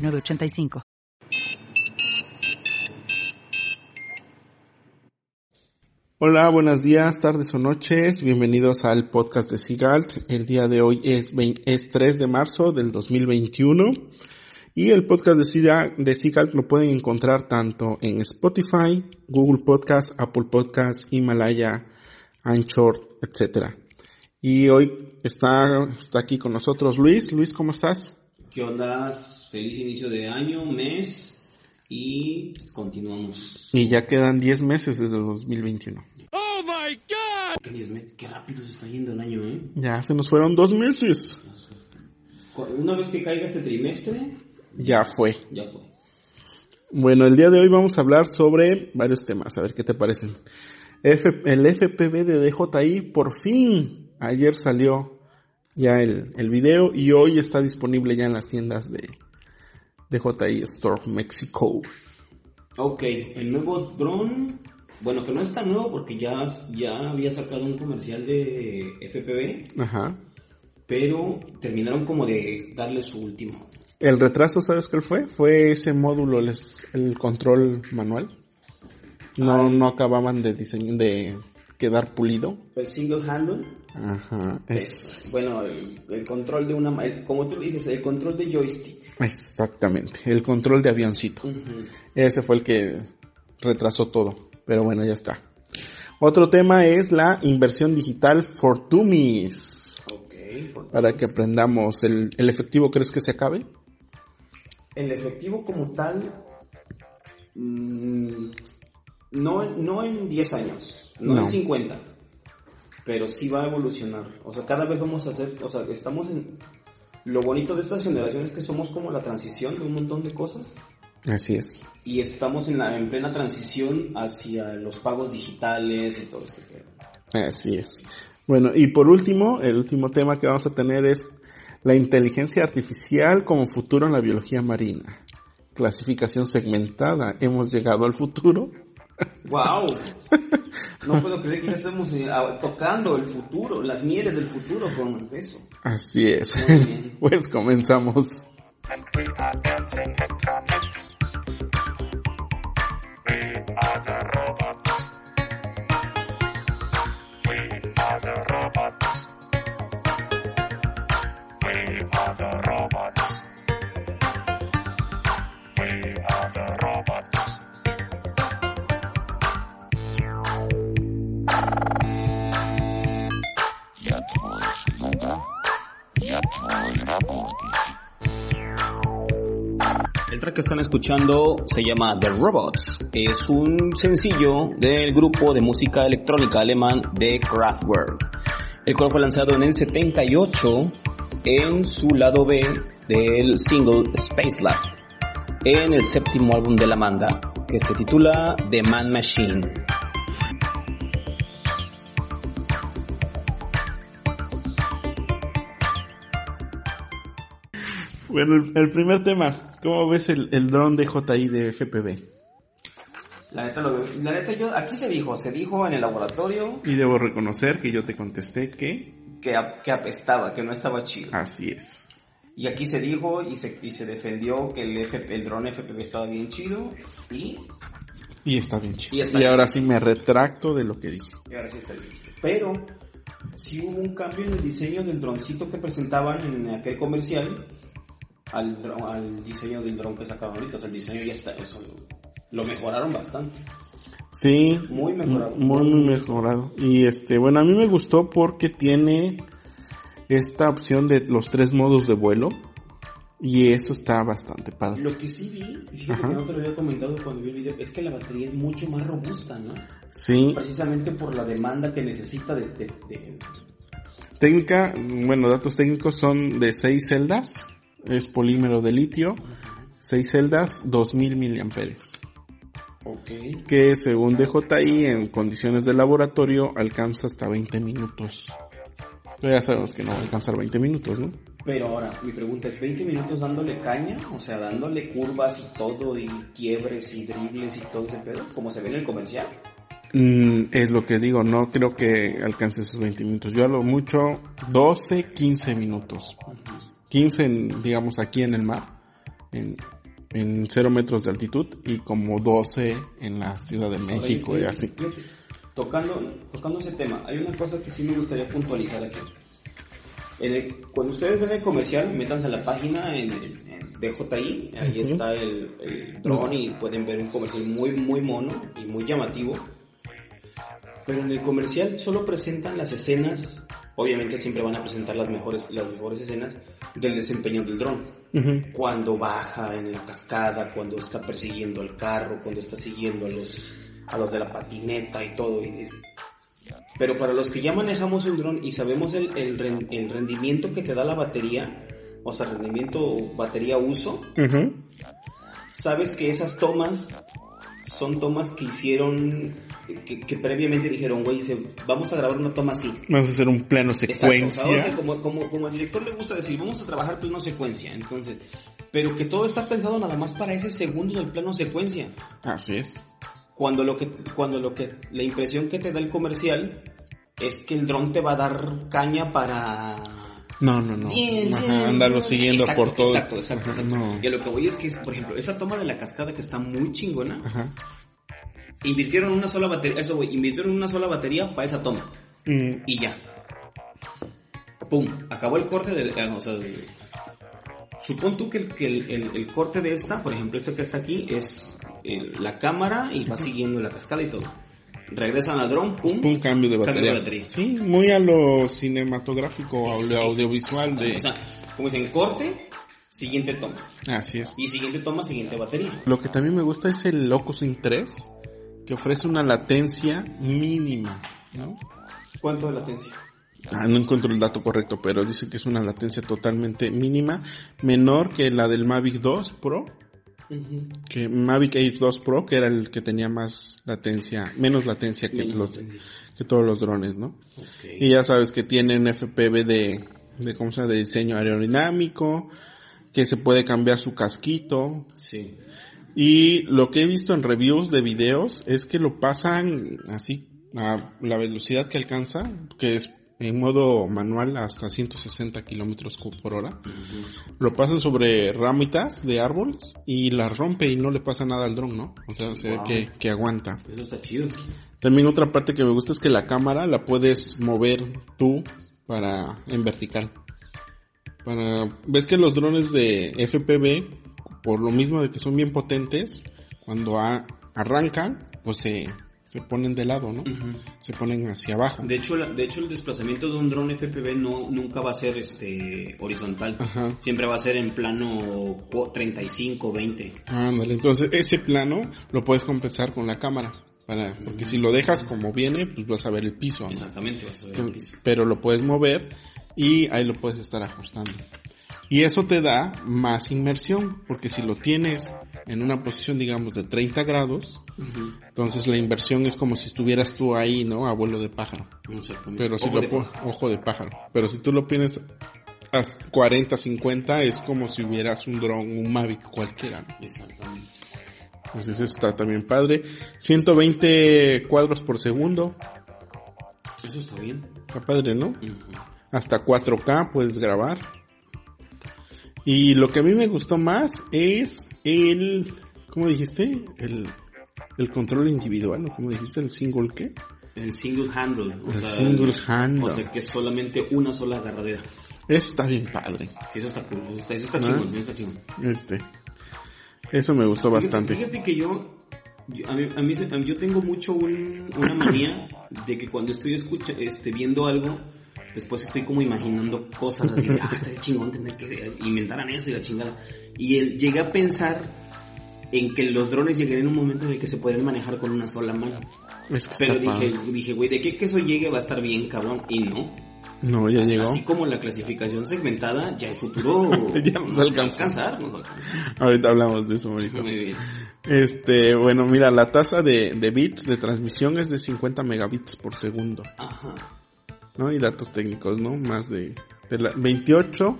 906985. Hola, buenos días, tardes o noches. Bienvenidos al podcast de Sigalt. El día de hoy es, 20 es 3 de marzo del 2021. Y el podcast de, de Sigalt lo pueden encontrar tanto en Spotify, Google Podcast, Apple Podcast, Himalaya, Anchor, etc. Y hoy está, está aquí con nosotros Luis. Luis, ¿cómo estás? ¿Qué onda? Feliz inicio de año, mes y continuamos. Y ya quedan 10 meses desde el 2021. ¿Qué, diez meses? Qué rápido se está yendo el año, ¿eh? Ya se nos fueron dos meses. Una vez que caiga este trimestre, Ya fue. ya fue. Bueno, el día de hoy vamos a hablar sobre varios temas, a ver qué te parecen. F- el FPV de DJI por fin, ayer salió ya el, el video y hoy está disponible ya en las tiendas de DJI Store Mexico. Ok, el nuevo dron, bueno, que no es tan nuevo porque ya, ya había sacado un comercial de FPV, Ajá. pero terminaron como de darle su último. El retraso, ¿sabes cuál fue? Fue ese módulo, les- el control manual. No, Ay. no acababan de diseñar, de quedar pulido. El single handle Ajá. Es, es, bueno, el, el control de una, el- como tú dices, el control de joystick. exactamente. El control de avioncito. Ese fue el que retrasó todo. Pero bueno, ya está. Otro tema es la inversión digital for Dummies. Ok, Para que aprendamos. ¿El, el efectivo crees que se acabe? El efectivo como tal, mm, no, no en 10 años, no, No. en 50, pero sí va a evolucionar. O sea, cada vez vamos a hacer, o sea, estamos en... Lo bonito de estas generaciones es que somos como la transición de un montón de cosas Así es. y estamos en, la, en plena transición hacia los pagos digitales y todo este pedo. Así es. Bueno, y por último, el último tema que vamos a tener es la inteligencia artificial como futuro en la biología marina. Clasificación segmentada. Hemos llegado al futuro. ¡Wow! No puedo creer que ya estamos eh, tocando el futuro, las mieles del futuro con eso. Así es. Pues comenzamos. El track que están escuchando se llama The Robots. Es un sencillo del grupo de música electrónica alemán de Kraftwerk, el cual fue lanzado en el 78 en su lado B del single Space Lab, en el séptimo álbum de la banda, que se titula The Man Machine. Bueno, el, el primer tema. ¿Cómo ves el, el dron de JI de FPV? La neta, lo- la neta yo, aquí se dijo, se dijo en el laboratorio Y debo reconocer que yo te contesté que que, que apestaba, que no estaba chido. así es. Y aquí se dijo y se, y se defendió que el, FP, el dron FPV estaba bien chido y, Y está bien chido. Y Y, está bien. ahora sí me retracto de lo que dije. y ahora sí está bien. Pero sí hubo un cambio en el diseño del droncito que presentaban en aquel comercial al, dron- al diseño del dron que sacaban ahorita. O sea, el diseño ya está, eso lo, mejoraron bastante. Sí, Muy mejorado. muy, muy mejorado. Y este, bueno, a mí me gustó porque tiene esta opción de los tres modos de vuelo. Y eso está bastante padre. Lo que sí vi, fíjate que no te lo había comentado cuando vi el video, es que la batería es mucho más robusta, ¿no? Sí, Precisamente por la demanda que necesita de... de- de- técnica, bueno, datos técnicos son de seis celdas. Es polímero de litio. 6 celdas, 2000 miliamperes. Ok. Que según DJI en condiciones de laboratorio alcanza hasta 20 minutos. Pero ya sabemos que no va a alcanzar 20 minutos, ¿no? Pero ahora, mi pregunta es, ¿20 minutos dándole caña? O sea, dándole curvas y todo, y quiebres y dribles y todo ese pedo, como se ve en el comercial. Mm, es lo que digo, no creo que alcance esos 20 minutos. Yo a lo mucho 12, 15 minutos. 15, en, digamos, aquí en el mar, en, en 0 metros de altitud, y como 12 en la Ciudad de México y así. Tocando, tocando ese tema, hay una cosa que sí me gustaría puntualizar aquí. En el- cuando ustedes ven el comercial, métanse a la página en, en DJI, ahí Ujú. está el, el dron y pueden ver un comercial muy, muy mono y muy llamativo. Pero en el comercial solo presentan las escenas, obviamente siempre van a presentar las mejores, las mejores escenas del desempeño del dron cuando baja en la cascada, cuando está persiguiendo al carro, cuando está siguiendo a los, a los de la patineta y todo. y es- Pero para los que ya manejamos un dron y sabemos el, el, ren- el rendimiento que te da la batería, o sea, rendimiento batería uso, sabes que esas tomas son tomas que hicieron, que, que previamente dijeron, güey, vamos a grabar una toma así. Vamos a hacer un plano Exacto, secuencia. o sea, o sea, como, como, como al director le gusta decir, vamos a trabajar plano secuencia, entonces, pero que todo está pensado nada más para ese segundo del plano secuencia. Así es. Cuando lo que, cuando lo que, la impresión que te da el comercial es que el dron te va a dar caña para... No, no, no. Bien, Ajá, andarlo siguiendo Exacto, por todo. Exacto, exacto. exacto. No. Y a lo que voy es que, por ejemplo, esa toma de la cascada que está muy chingona, Ajá. invirtieron una sola batería, eso güey, invirtieron una sola batería para esa toma. Mm, y ya. Pum, acabó el corte del... eh, o sea, supón tú que, el, que el, el- el corte de esta, por ejemplo, este que está aquí, es eh, la cámara y va siguiendo la cascada y todo. Regresan al dron, pum, un cambio de Cambio batería. de batería. Sí, muy a lo cinematográfico, a lo audiovisual de... O sea, como dicen, corte, siguiente toma. Así es. Y siguiente toma, siguiente batería. Lo que también me gusta es el Locusync 3, que ofrece una latencia mínima, ¿no? ¿Cuánto de latencia? Ah, no encuentro el dato correcto, pero dice que es una latencia totalmente mínima, menor que la del Mavic 2 Pro, que Mavic Air 2 Pro, que era el que tenía más latencia, menos latencia que Menos los, latencia. que todos los drones, ¿no? Y ya sabes que tienen FPV de, de, ¿cómo se llama? de diseño aerodinámico, que se puede cambiar su casquito. Sí. Y lo que he visto en reviews de videos es que lo pasan así a la velocidad que alcanza, que es en modo manual hasta 160 kilómetros por hora. Lo pasan sobre ramitas de árboles y las rompe y no le pasa nada al dron, ¿no? O sea, se ve que, que aguanta. Eso está chido. También otra parte que me gusta es que la cámara la puedes mover tú para en vertical. Para ves que los drones de FPV por lo mismo de que son bien potentes, cuando a- arrancan pues se se ponen de lado, ¿no? Se ponen hacia abajo. De hecho, la- de hecho el desplazamiento de un dron FPV no nunca va a ser este horizontal. Ajá. Siempre va a ser en plano cu- 35, 20. Ándale, entonces ese plano lo puedes compensar con la cámara. Para, porque si lo dejas como viene, pues vas a ver el piso. ¿no? Exactamente, vas a ver el piso. pero lo puedes mover y ahí lo puedes estar ajustando. Y eso te da más inmersión, porque si lo tienes en una posición, digamos, de 30 grados, entonces la inversión es como si estuvieras tú ahí, ¿no? A vuelo de pájaro. Pero si Ojo lo de pájaro. ojo de pájaro. Pero si tú lo pones a 40, 50, es como si hubieras un dron, un Mavic cualquiera. Exactamente. Entonces eso está también padre. 120 cuadros por segundo. Eso está bien. Está padre, ¿no? Hasta 4K puedes grabar. Y lo que a mí me gustó más es el, ¿cómo dijiste? El, el control individual, ¿no? ¿Cómo dijiste? El single qué? El single handle. O El sea, single handle. O sea, que es solamente una sola agarradera. Eso está bien padre. Eso está cool. Eso está, eso está Ah. chingón. Eso está chingón. Este. Eso me gustó bastante. Fíjate, que yo, a mí, a mí se- a mí- yo tengo mucho un- una manía de que cuando estoy escucha, este, viendo algo, después estoy como imaginando cosas así, de, ah, estaría chingón tener que inventar eso y la chingada. Y él, llegué a pensar en que los drones llegarían en un momento en el que se podrían manejar con una sola mano. Es que Pero dije, padre. dije, güey, de qué que eso llegue va a estar bien, cabrón. Y no. No, ya llegó. Así como la clasificación segmentada, ya el futuro ya nos alcanza. alcanzar. Ahorita hablamos de eso, ahorita. Muy bien. Este, bueno, mira, la tasa de, de bits de transmisión es de 50 megabits por segundo, Ajá. ¿No? Y datos técnicos, ¿no? Más de, de la, 28,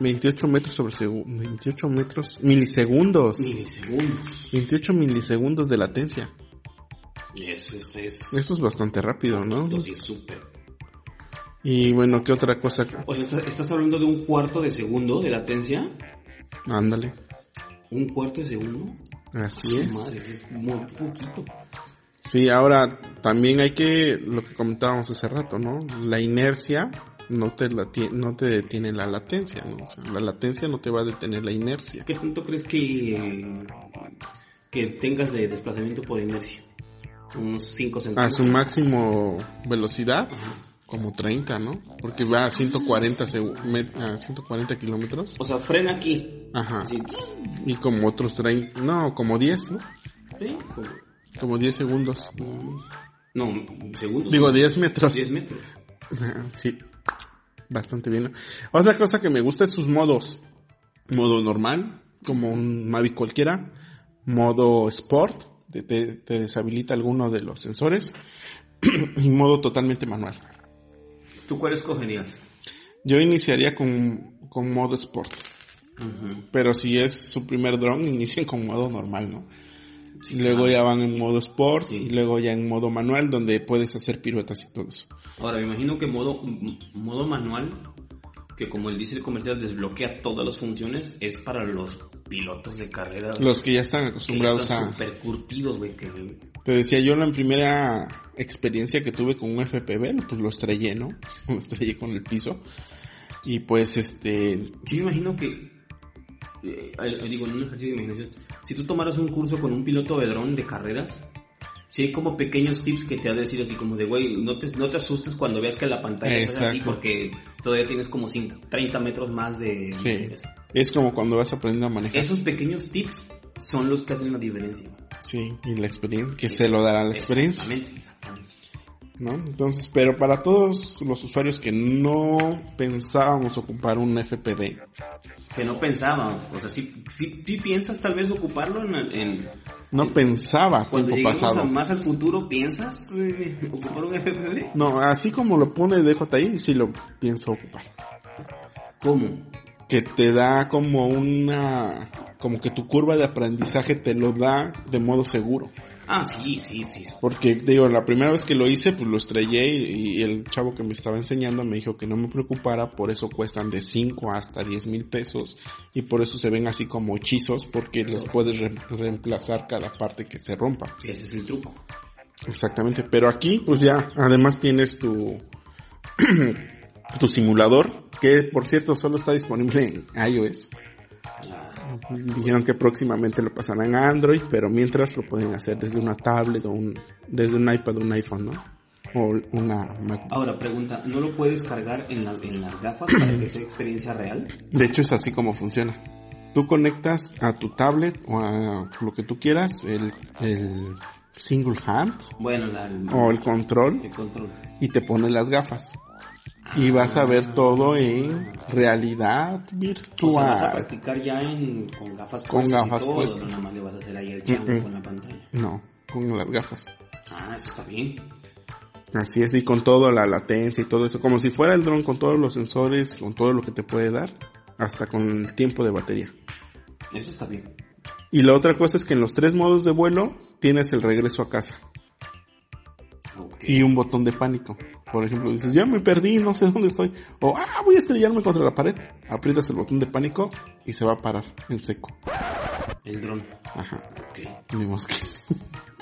28 metros sobre segundo, 28 metros, milisegundos, Milisegundos. 28 milisegundos de latencia. Eso es, es, Eso es bastante rápido, ¿no? sí súper. Y bueno, ¿qué otra cosa? O sea, estás, hablando de un cuarto de segundo de latencia. Ándale, Un cuarto de segundo. así es. Madre, es muy poquito. Sí, ahora también hay que, lo que comentábamos hace rato, ¿no? La inercia no te, no te detiene la latencia, ¿no? O sea, la latencia no te va a detener la inercia. ¿Qué tanto crees que, que tengas de desplazamiento por inercia? Unos 5 A centímetros. su máximo velocidad, Ajá. como 30, ¿no? Porque va a 140, segu- me- a 140 kilómetros. O sea, frena aquí. Ajá. Así. Y como otros 30, no, como 10, ¿no? ¿Sí? Como- Como 10 segundos. No, segundos. Digo, 10 metros. 10 metros. Sí, bastante bien. Otra cosa que me gusta es sus modos. Modo normal, como un Mavic cualquiera. Modo Sport, te, te- deshabilita alguno de los sensores. y modo totalmente manual. ¿Tú cuál escogerías? Yo iniciaría con, con modo Sport. Pero si es su primer drone, inicien con modo normal, ¿no? Y luego ya van en modo Sport Sí. y luego ya en modo manual donde puedes hacer piruetas y todo eso. Ahora, me imagino que modo, modo manual, que como él dice el comercial, desbloquea todas las funciones, es para los pilotos de carreras. Los que ya están que ya acostumbrados están a... súper curtidos, güey, que Te decía yo la primera experiencia que tuve con un FPV, pues lo estrellé, ¿no? Lo estrellé con el piso. Y pues este, Yo me imagino que, eh, digo, en un ejercicio de imaginación, si tú tomaras un curso con un piloto de dron de carreras, si hay como pequeños tips que te ha de decir así como de, güey, no te, no te asustes cuando veas que la pantalla es así porque todavía tienes como cin- 30 metros más de... Sí. es como cuando vas aprendiendo a manejar. Esos pequeños tips son los que hacen la diferencia. Sí, y la experiencia, que se lo dará la experiencia, Exactamente, exactamente. ¿No? Entonces, pero para todos los usuarios que no pensábamos ocupar un FPV, Que no pensábamos, o sea, sí, sí, sí piensas tal vez ocuparlo en... en- no pensaba cuando tiempo lleguemos a pasado. más al futuro, ¿piensas eh, ocupar un FPV? No, así como lo pone DJI, sí lo pienso ocupar. ¿Cómo? que te da como una como que tu curva de aprendizaje te lo da de modo seguro Ah, sí, sí, sí. porque digo la primera vez que lo hice pues lo estrellé y, y el chavo que me estaba enseñando me dijo que no me preocupara por eso cuestan de 5 hasta 10 mil pesos y por eso se ven así como hechizos porque los puedes re- reemplazar cada parte que se rompa Ese es el truco. exactamente pero aquí pues ya además tienes tu tu simulador que por cierto solo está disponible en iOS Dijeron que próximamente lo pasarán a Android, pero mientras lo pueden hacer desde una tablet o un, desde un iPad o un iPhone, ¿no? O una Mac. Ahora, pregunta, ¿no lo puedes cargar en, la- en las gafas para que sea experiencia real? De hecho es así como funciona. Tú conectas a tu tablet o a lo que tú quieras, el, el single hand Bueno, la, el, o el control el control. y te pones las gafas. Y vas a ver todo en realidad O sea, vas a virtual. practicar ya en, con gafas Con puestas y gafas todo, puestas. no nada más le vas a hacer ahí el Mm, mm. con la pantalla. No, con las gafas. Ah, eso está bien. Así es, y con todo, la latencia y todo eso, como si fuera el dron con todos los sensores, con todo lo que te puede dar, hasta con el tiempo de batería. Eso está bien. Y la otra cosa es que en los tres modos de vuelo tienes el regreso a casa Y un botón de pánico. Por ejemplo, dices, ya me perdí, no sé dónde estoy. O, ah, voy a estrellarme contra la pared. Aprietas el botón de pánico y se va a parar en seco. El dron. Ajá. Ok. Ni mosca.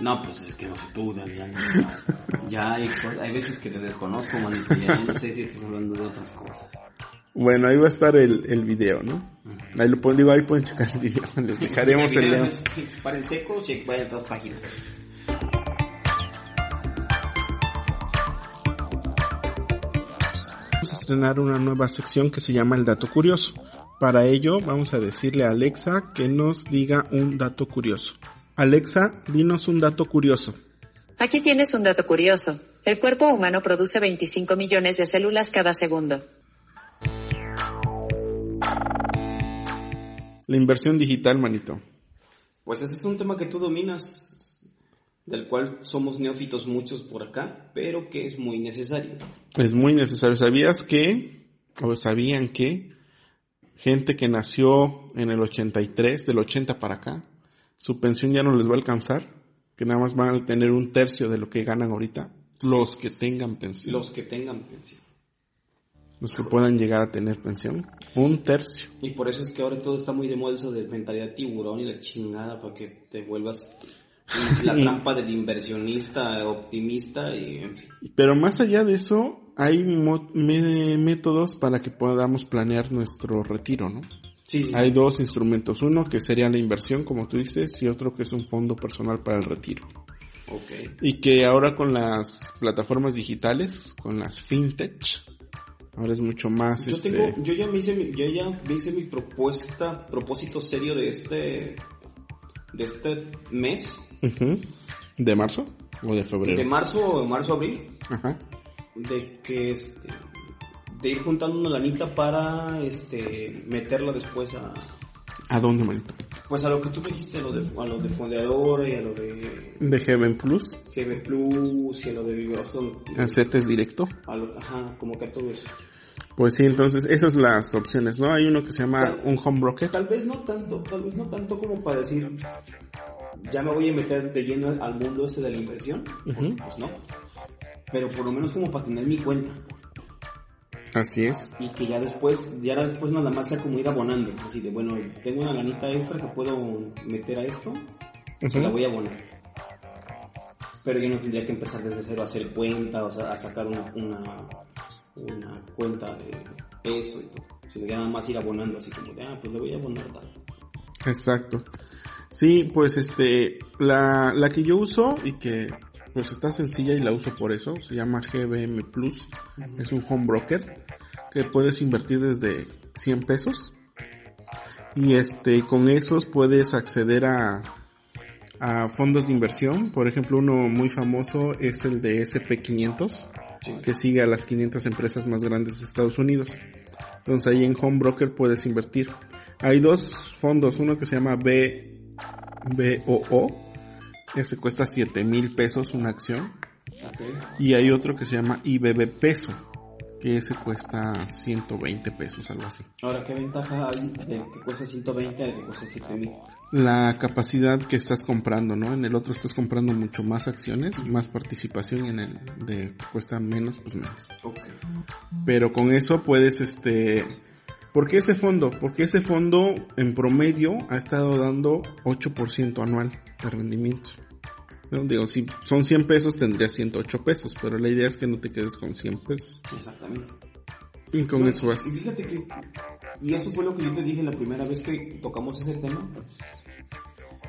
No, pues es que no sé tú, Dan, ya, hay, hay veces que te desconozco, manito, ya no sé si estás hablando de otras cosas. Bueno, ahí va a estar el, el video, ¿no? Ahí lo pueden, digo, ahí pueden checar el video. Les dejaremos el link. Para el seco, check, vaya a otras páginas. Estrenar una nueva sección que se llama el dato curioso. Para ello vamos a decirle a Alexa que nos diga un dato curioso. Alexa, dinos un dato curioso. Aquí tienes un dato curioso. El cuerpo humano produce 25 millones de células cada segundo. La inversión digital, manito. Pues ese es un tema que tú dominas, del cual somos neófitos muchos por acá, pero que es muy necesario. Es muy necesario. ¿Sabías que, o sabían que, gente que nació en el 83, del 80 para acá, su pensión ya no les va a alcanzar? Que nada más van a tener un tercio de lo que ganan ahorita. Los que tengan pensión. Los que tengan pensión. Los que puedan llegar a tener pensión. Un tercio. Y por eso es que ahora todo está muy de moda eso de mentalidad tiburón y la chingada para que te vuelvas la trampa del inversionista optimista y en fin. Pero más allá de eso, hay métodos para que podamos planear nuestro retiro, ¿no? Sí, Hay dos instrumentos. Uno que sería la inversión, como tú dices, y otro que es un fondo personal para el retiro. Ok. Y que ahora con las plataformas digitales, con las fintech, ahora es mucho más Yo este, tengo, yo ya me hice mi, yo ya me hice mi propuesta, propósito serio de este, de este mes, de marzo o de febrero. de marzo, marzo, abril, Ajá. de que este, de ir juntando una lanita para este, meterla después a, ¿A dónde, manito? pues a lo que tú dijiste, a lo de, a lo de fondeadora y a lo de De Heaven Plus, GB Plus y a lo de vibración, a CETES directo. a lo, ajá, como que a todo eso. Pues sí, entonces esas son las opciones, ¿no? Hay uno que se llama un home broker. Tal vez no tanto, tal vez no tanto como para decir, ya me voy a meter de lleno al mundo este de la inversión, pues no. Pero por lo menos como para tener mi cuenta Así es. y que ya después, ya después nada más sea como ir abonando, así de bueno, tengo una lanita extra que puedo meter a esto, Ujú. se la voy a abonar. Pero yo no tendría que empezar desde cero a hacer cuenta, o sea, a sacar una, una, una cuenta de eso y todo, sino ya nada más ir abonando así como de, ah, pues le voy a abonar tal. Exacto. Sí, pues este, la, la que yo uso y que pues está sencilla y la uso por eso, se llama GBM Plus. Es un home broker que puedes invertir desde 100 pesos. Y este, con esos puedes acceder a, a fondos de inversión. Por ejemplo, uno muy famoso es el de SP500, Sí. Que sigue a las 500 empresas más grandes de Estados Unidos. Entonces ahí en Home Broker puedes invertir. Hay dos fondos, uno que se llama B, BOO, que se cuesta 7 mil pesos una acción, y hay otro que se llama IBB peso, que ese cuesta 120 pesos, algo así. Ahora, ¿qué ventaja hay del que cuesta 120 al que cuesta 7000? La capacidad que estás comprando, ¿no? En el otro estás comprando mucho más acciones, más participación, y en el de cuesta menos, pues menos. Ok. Pero con eso puedes, este... ¿Por qué ese fondo? Porque ese fondo en promedio ha estado dando 8% anual de rendimiento. ¿No? Digo, si son 100 pesos tendrías 108 pesos, pero la idea es que no te quedes con 100 pesos. Exactamente. Y con No, eso vas. Y fíjate que, y eso fue lo que yo te dije la primera vez que tocamos ese tema,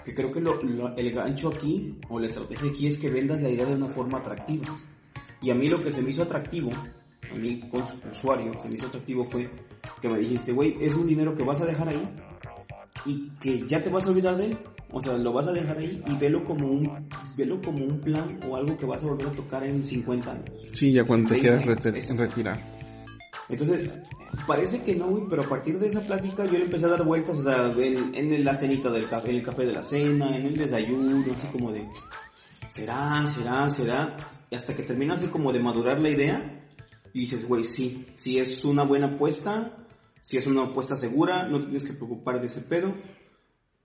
que creo que lo, lo- el gancho aquí, o la estrategia aquí es que vendas la idea de una forma atractiva. Y a mí lo que se me hizo atractivo, a mí con su usuario, se me hizo atractivo fue que me dijiste, güey, es un dinero que vas a dejar ahí y que ya te vas a olvidar de él. O sea, lo vas a dejar ahí y velo como un, velo como un plan o algo que vas a volver a tocar en 50 años. Sí, ya cuando te quieras retirar. Entonces, parece que no, güey, pero a partir de esa plática yo le empecé a dar vueltas, o sea, en, la cenita del café, en el café de la cena, en el desayuno, así como de, será, será, será, y hasta que terminas de como de madurar la idea, y dices, güey, sí, sí es una buena apuesta, si es una apuesta segura, no tienes que preocupar de ese pedo,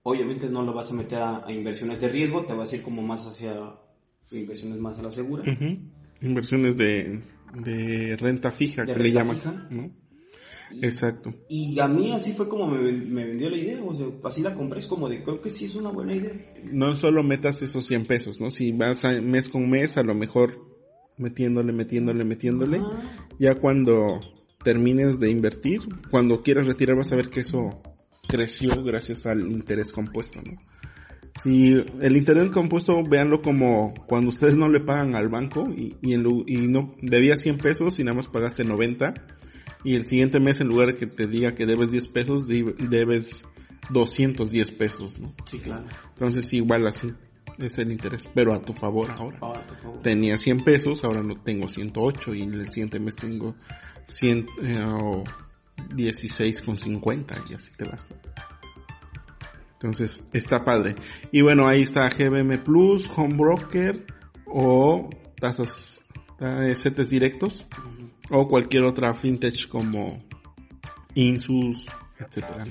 obviamente no lo vas a meter a, inversiones de riesgo, te vas a ir como más hacia inversiones más a la segura. Inversiones de, de renta fija, De que le llaman. fija. ¿no? Exacto. Y a mí así fue como me, me vendió la idea, o sea, así la compré, es como de, creo que sí es una buena idea. No solo metas esos 100 pesos, ¿no? Si vas a mes con mes, a lo mejor metiéndole, metiéndole, metiéndole. Ya cuando termines de invertir, cuando quieras retirar vas a ver que eso creció gracias al interés compuesto, ¿no? Si el interés compuesto, véanlo como cuando ustedes no le pagan al banco y, y, en y no debías 100 pesos y nada más pagaste 90 y el siguiente mes en lugar de que te diga que debes 10 pesos, debes 210 pesos, ¿no? Sí, claro. Entonces igual así. es el interés, pero a tu favor ahora. Favor. Tenía 100 pesos, ahora no tengo 108 y en el siguiente mes tengo 100, eh, o 16,50 y así te vas. Entonces, está padre. Y bueno, ahí está GBM Plus, Home Broker o tasas, eh, setes directos o cualquier otra fintech como Insus, etcétera.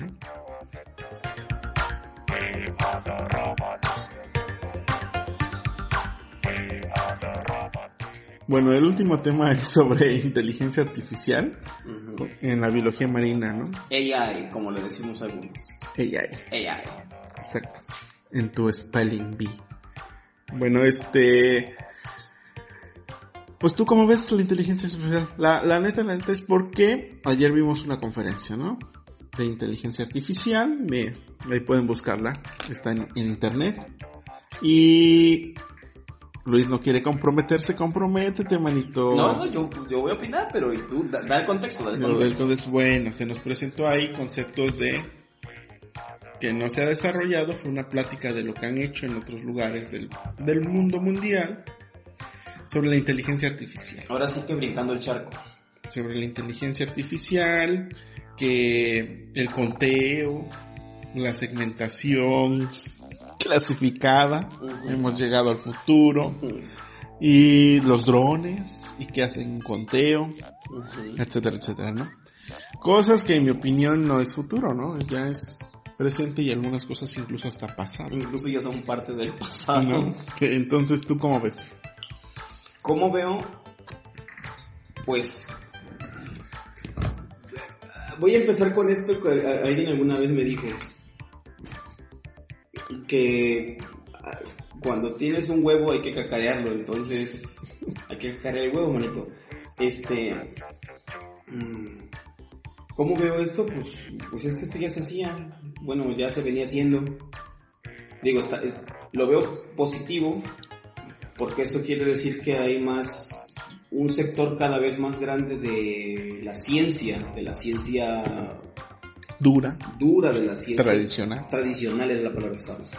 Bueno, el último tema es sobre inteligencia artificial en la biología marina, ¿no? AI, como le decimos algunos. AI, AI. exacto. En tu spelling bee. Bueno, este... Pues tú cómo ves la inteligencia artificial. La, la neta, la neta es porque ayer vimos una conferencia, ¿no? De inteligencia artificial. Me, ahí pueden buscarla. Está en, en internet. Y Luis no quiere comprometerse, comprométete, manito. No, no, yo, yo voy a opinar, pero y tú, da, da el contexto, da el No, contexto. entonces, bueno, se nos presentó ahí conceptos de que no se ha desarrollado, fue una plática de lo que han hecho en otros lugares del, del mundo mundial sobre la inteligencia artificial. Ahora sí que brincando el charco. Sobre la inteligencia artificial, que el conteo, la segmentación clasificada, hemos llegado al futuro, y los drones, y que hacen un conteo, etcétera, etcétera, ¿no? Cosas que en mi opinión no es futuro, ¿no? Ya es presente y algunas cosas incluso hasta pasado, Incluso ya son parte del pasado. ¿no? Entonces, ¿tú cómo ves? ¿Cómo veo? Pues... Voy a empezar con esto que alguien alguna vez me dijo. Que ah, cuando tienes un huevo hay que cacarearlo, entonces hay que cacarear el huevo, manito. Este... mm, ¿Cómo veo esto? Pues, pues es que esto ya se hacía. Bueno, ya se venía haciendo. Digo, está- es- lo veo positivo porque eso quiere decir que hay más, un sector cada vez más grande de la ciencia, de la ciencia Dura, dura, de la ciencia tradicional. tradicional es la palabra que estamos.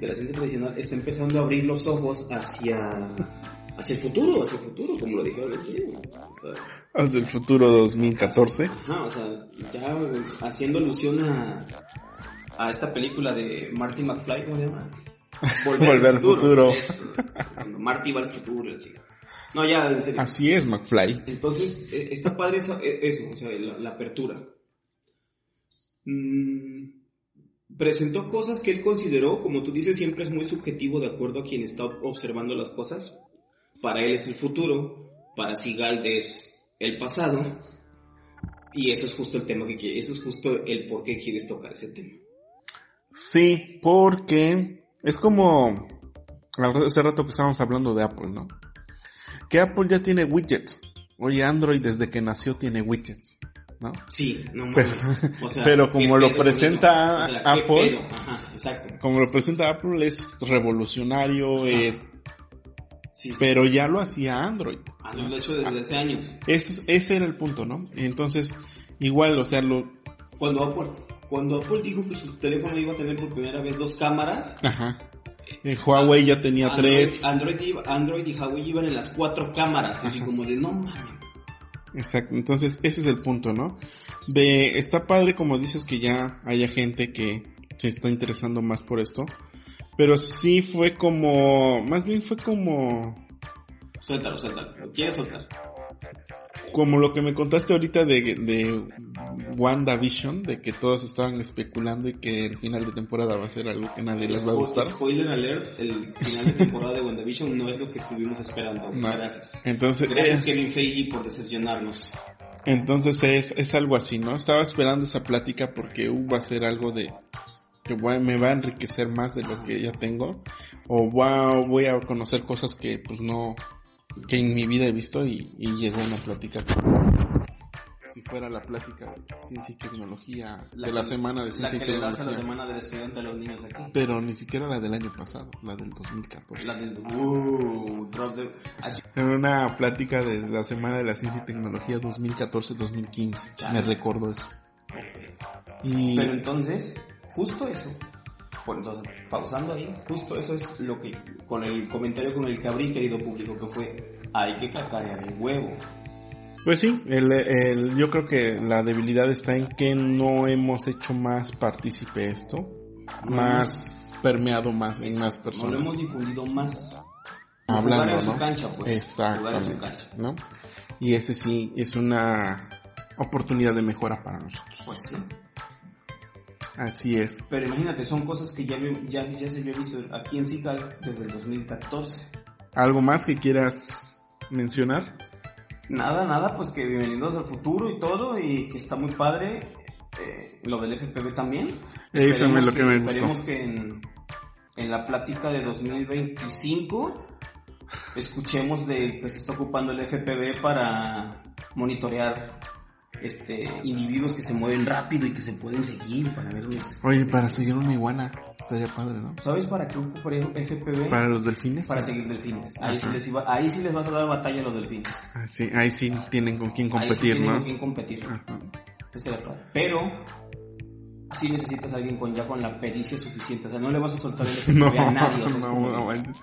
De la ciencia tradicional está empezando a abrir los ojos hacia, hacia el futuro, hacia el futuro, como lo. O sea, Hacia el futuro 2014. Ajá, o sea, ya haciendo alusión a, a esta película de Marty McFly, ¿cómo se llama? Volver al futuro. Eso, Marty va al futuro, la chica. No, ya, en serio. Así es, McFly. Entonces, eh, está padre esa- eh, eso, o sea, la, la apertura. Mm, presentó cosas que él consideró, como tú dices, siempre es muy subjetivo de acuerdo a quien está observando las cosas. Para él es el futuro, para Sigald es el pasado. Y eso es justo el tema que quiere, eso es justo el por qué quieres tocar ese tema. Sí, porque es como hace rato que estábamos hablando de Apple, ¿no? Que Apple ya tiene widgets. Oye, Android desde que nació tiene widgets, ¿no? Sí, no Pero- mames. O sea, pero ¿qué como lo presenta Apple-? Ajá, exacto. Como lo presenta Apple es revolucionario, Ajá. es, Sí, sí, pero sí. ya lo hacía Android. Ah, lo he hecho desde hace años. Ese, ese era el punto, ¿no? Entonces, igual, o sea, lo, Cuando Apple, cuando Apple dijo que su teléfono iba a tener por primera vez dos cámaras, ajá. Eh, Huawei ya tenía Android, tres. Android, Android y Huawei iban en las cuatro cámaras, así como de no mames. Exacto, entonces ese es el punto, ¿no? De, está padre como dices que ya haya gente que se está interesando más por esto, pero sí fue como, más bien fue como, Suéltalo, suéltalo. ¿Lo quieres soltar? Como lo que me contaste ahorita de, de WandaVision, de que todos estaban especulando y que el final de temporada va a ser algo que nadie les va a gustar. Spoiler alert, el final de temporada de WandaVision no es lo que estuvimos esperando. No. Gracias. Entonces, Gracias eh, Kevin Feige por decepcionarnos. entonces es, es algo así, ¿no? Estaba esperando esa plática porque uh, va a ser algo de que voy- me va a enriquecer más de lo que ya tengo o wow, voy a conocer cosas que pues no que en mi vida he visto y, y llegó una plática si fuera la plática de ciencia y tecnología de la que- semana de La ciencia que y le das a la tecnología. semana del estudiante a los niños aquí. pero ni siquiera la del año pasado la del 2014 La del... Uh, drop the... Ah, en una plática de la semana de la ciencia y tecnología 2014-2015 me recordó eso. Y Pero entonces, justo eso. Pues entonces, pausando ahí, justo eso es lo que, con el comentario con el que abrí, querido público, que fue, hay que cacarear el huevo. Pues sí, el, el, yo creo que la debilidad está en que no hemos hecho más partícipe esto, más permeado más en más No personas. lo hemos difundido más. Hablando, Jugar en su ¿no? cancha, pues. Su Exactamente, cancha. ¿no? Y ese sí es una oportunidad de mejora para nosotros. Pues sí. Así es. Pero imagínate, son cosas que ya, ya, ya se había visto aquí en Cical desde el 2014. ¿Algo más que quieras mencionar? Nada, nada, pues que bienvenidos al futuro y todo, y que está muy padre. eh, lo del FPV también. Eso Esperemos es lo que me Esperemos gustó. que en, en la plática de 2025 escuchemos de que se está ocupando el FPV para monitorear este individuos que se mueven rápido y que se pueden seguir para ver dónde Oye, para seguir una iguana, estaría padre, ¿no? ¿Sabes para qué ocuparía FPV? Para los delfines. Para seguir delfines. Ahí sí, les iba- ahí sí les vas a dar batalla a los delfines. Ah, sí, ahí sí tienen con quién Ahí sí competir, tienen ¿no? con quién competir. Ajá. Padre. Pero sí necesitas a alguien con ya con la pericia suficiente. O sea, no le vas a soltar el FPV No, a nadie. o sea, es no, no.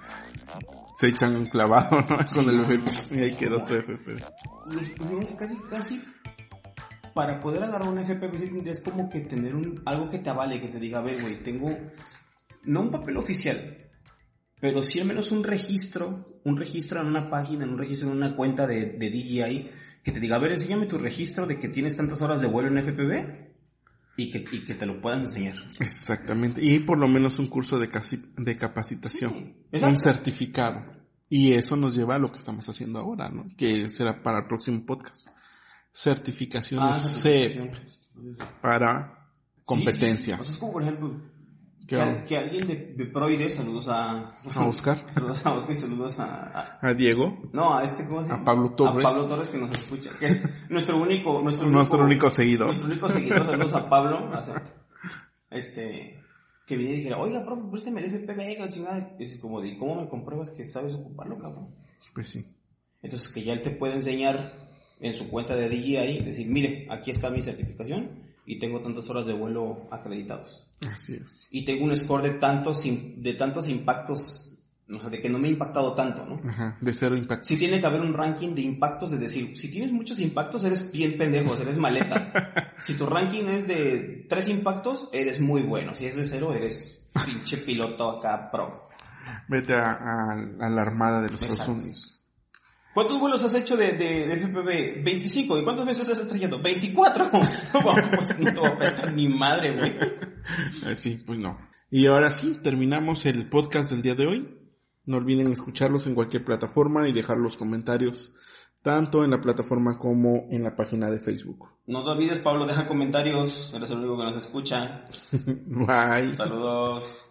Se echan un clavado, ¿no? Con el FP. Y ahí quedó tu FP. Y, y es casi, casi para poder agarrar un FPV es como que tener un, algo que te avale, que te diga, a ver, güey, tengo, no un papel oficial, pero sí al menos un registro, un registro en una página, un registro en una cuenta de, de DJI, que te diga, a ver, enséñame tu registro de que tienes tantas horas de vuelo en FPV y que, y que te lo puedan enseñar. Exactamente. Y por lo menos un curso de, casi, de capacitación. Sí, un certificado. Y eso nos lleva a lo que estamos haciendo ahora, ¿no? Que será para el próximo podcast. Certificaciones Ah, para competencia. Sí, sí, sí. O sea, es como por ejemplo, ¿Qué que, alguien de, de Proide, saludos a... A Oscar, saludos a Oscar y saludos a, a- a Diego, No, a este, ¿cómo se llama? A Pablo Torres. A Pablo Torres que nos escucha, que es nuestro único, nuestro único, nuestro único seguidor. nuestro único seguidor, saludos a Pablo, o sea, este, que viene y dijera, oiga, profe, préstame el FPV, que la chingada, y es como de, ¿cómo me compruebas que sabes ocuparlo, cabrón? Pues sí. Entonces, que ya él te puede enseñar en su cuenta de DJI, decir, mire, aquí está mi certificación y tengo tantas horas de vuelo acreditados. Así es. Y tengo un score de tantos, de tantos impactos, no sé, de que no me he impactado tanto, ¿no? Ajá. De cero impacto. Sí tiene que haber un ranking de impactos, de decir, si tienes muchos impactos eres bien pendejo, eres maleta. si tu ranking es de tres impactos, eres muy bueno. Si es de cero, eres pinche piloto acá pro. Vete a, a- a la armada de los Estados. Unidos. ¿Cuántos vuelos has hecho de, de, de FPV? 25. ¿Y cuántas veces estás estrellando? 24. Vamos, pues no te va a prestar ni madre, güey. Así, pues no. Y ahora sí, terminamos el podcast del día de hoy. No olviden escucharlos en cualquier plataforma y dejar los comentarios, tanto en la plataforma como en la página de Facebook. No te olvides, Pablo, deja comentarios. Eres el único que nos escucha. Bye. Saludos.